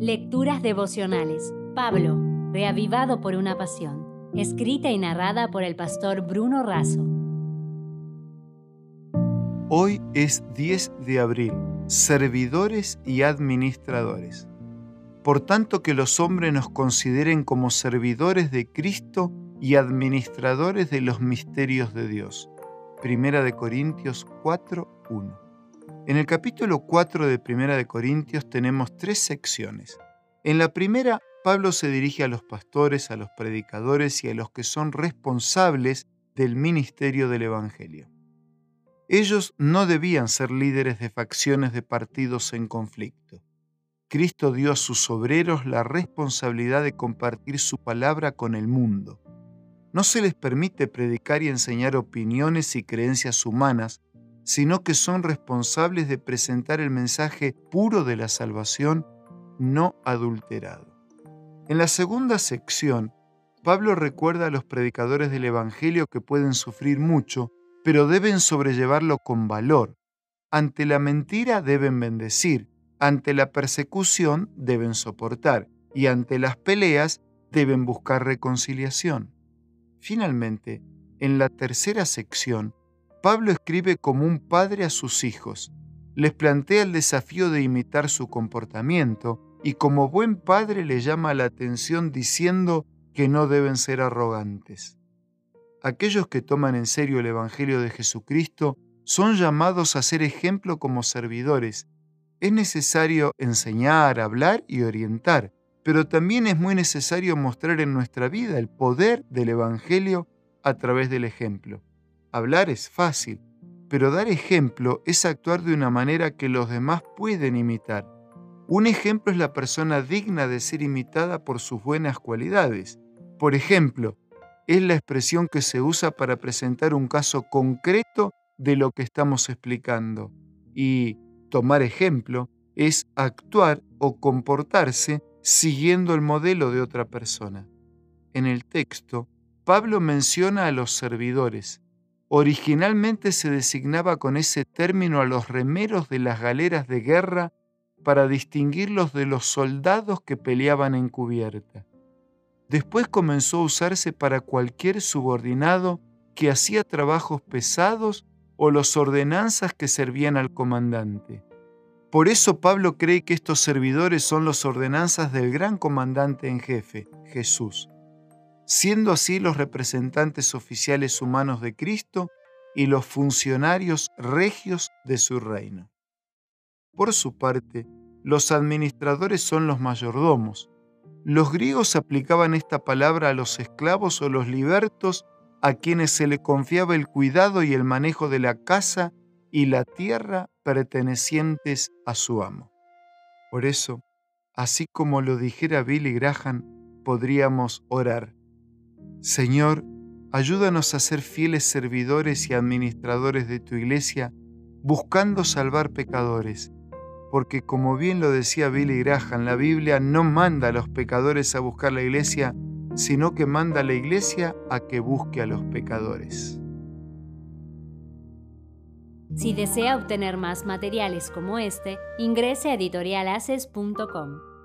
Lecturas devocionales. Pablo, reavivado por una pasión. Escrita y narrada por el pastor Bruno Razo. Hoy es 10 de abril. Servidores y administradores. Por tanto que los hombres nos consideren como servidores de Cristo y administradores de los misterios de Dios. Primera de Corintios 4:1. En el capítulo 4 de Primera de Corintios tenemos tres secciones. En la primera, Pablo se dirige a los pastores, a los predicadores y a los que son responsables del ministerio del Evangelio. Ellos no debían ser líderes de facciones de partidos en conflicto. Cristo dio a sus obreros la responsabilidad de compartir su palabra con el mundo. No se les permite predicar y enseñar opiniones y creencias humanas, sino que son responsables de presentar el mensaje puro de la salvación, no adulterado. En la segunda sección, Pablo recuerda a los predicadores del Evangelio que pueden sufrir mucho, pero deben sobrellevarlo con valor. Ante la mentira deben bendecir, ante la persecución deben soportar y ante las peleas deben buscar reconciliación. Finalmente, en la tercera sección, Pablo escribe como un padre a sus hijos. Les plantea el desafío de imitar su comportamiento y como buen padre le llama la atención diciendo que no deben ser arrogantes. Aquellos que toman en serio el Evangelio de Jesucristo son llamados a ser ejemplo como servidores. Es necesario enseñar, hablar y orientar, pero también es muy necesario mostrar en nuestra vida el poder del Evangelio a través del ejemplo. Hablar es fácil, pero dar ejemplo es actuar de una manera que los demás pueden imitar. Un ejemplo es la persona digna de ser imitada por sus buenas cualidades. Por ejemplo, es la expresión que se usa para presentar un caso concreto de lo que estamos explicando. Y tomar ejemplo es actuar o comportarse siguiendo el modelo de otra persona. En el texto, Pablo menciona a los servidores, Originalmente se designaba con ese término a los remeros de las galeras de guerra para distinguirlos de los soldados que peleaban en cubierta. Después comenzó a usarse para cualquier subordinado que hacía trabajos pesados o los ordenanzas que servían al comandante. Por eso Pablo cree que estos servidores son los ordenanzas del gran comandante en jefe, Jesús siendo así los representantes oficiales humanos de Cristo y los funcionarios regios de su reino. Por su parte, los administradores son los mayordomos. Los griegos aplicaban esta palabra a los esclavos o los libertos a quienes se le confiaba el cuidado y el manejo de la casa y la tierra pertenecientes a su amo. Por eso, así como lo dijera Billy Graham, podríamos orar. Señor, ayúdanos a ser fieles servidores y administradores de tu iglesia, buscando salvar pecadores, porque como bien lo decía Billy Graham, la Biblia no manda a los pecadores a buscar la iglesia, sino que manda a la iglesia a que busque a los pecadores. Si desea obtener más materiales como este, ingrese a editorialaces.com.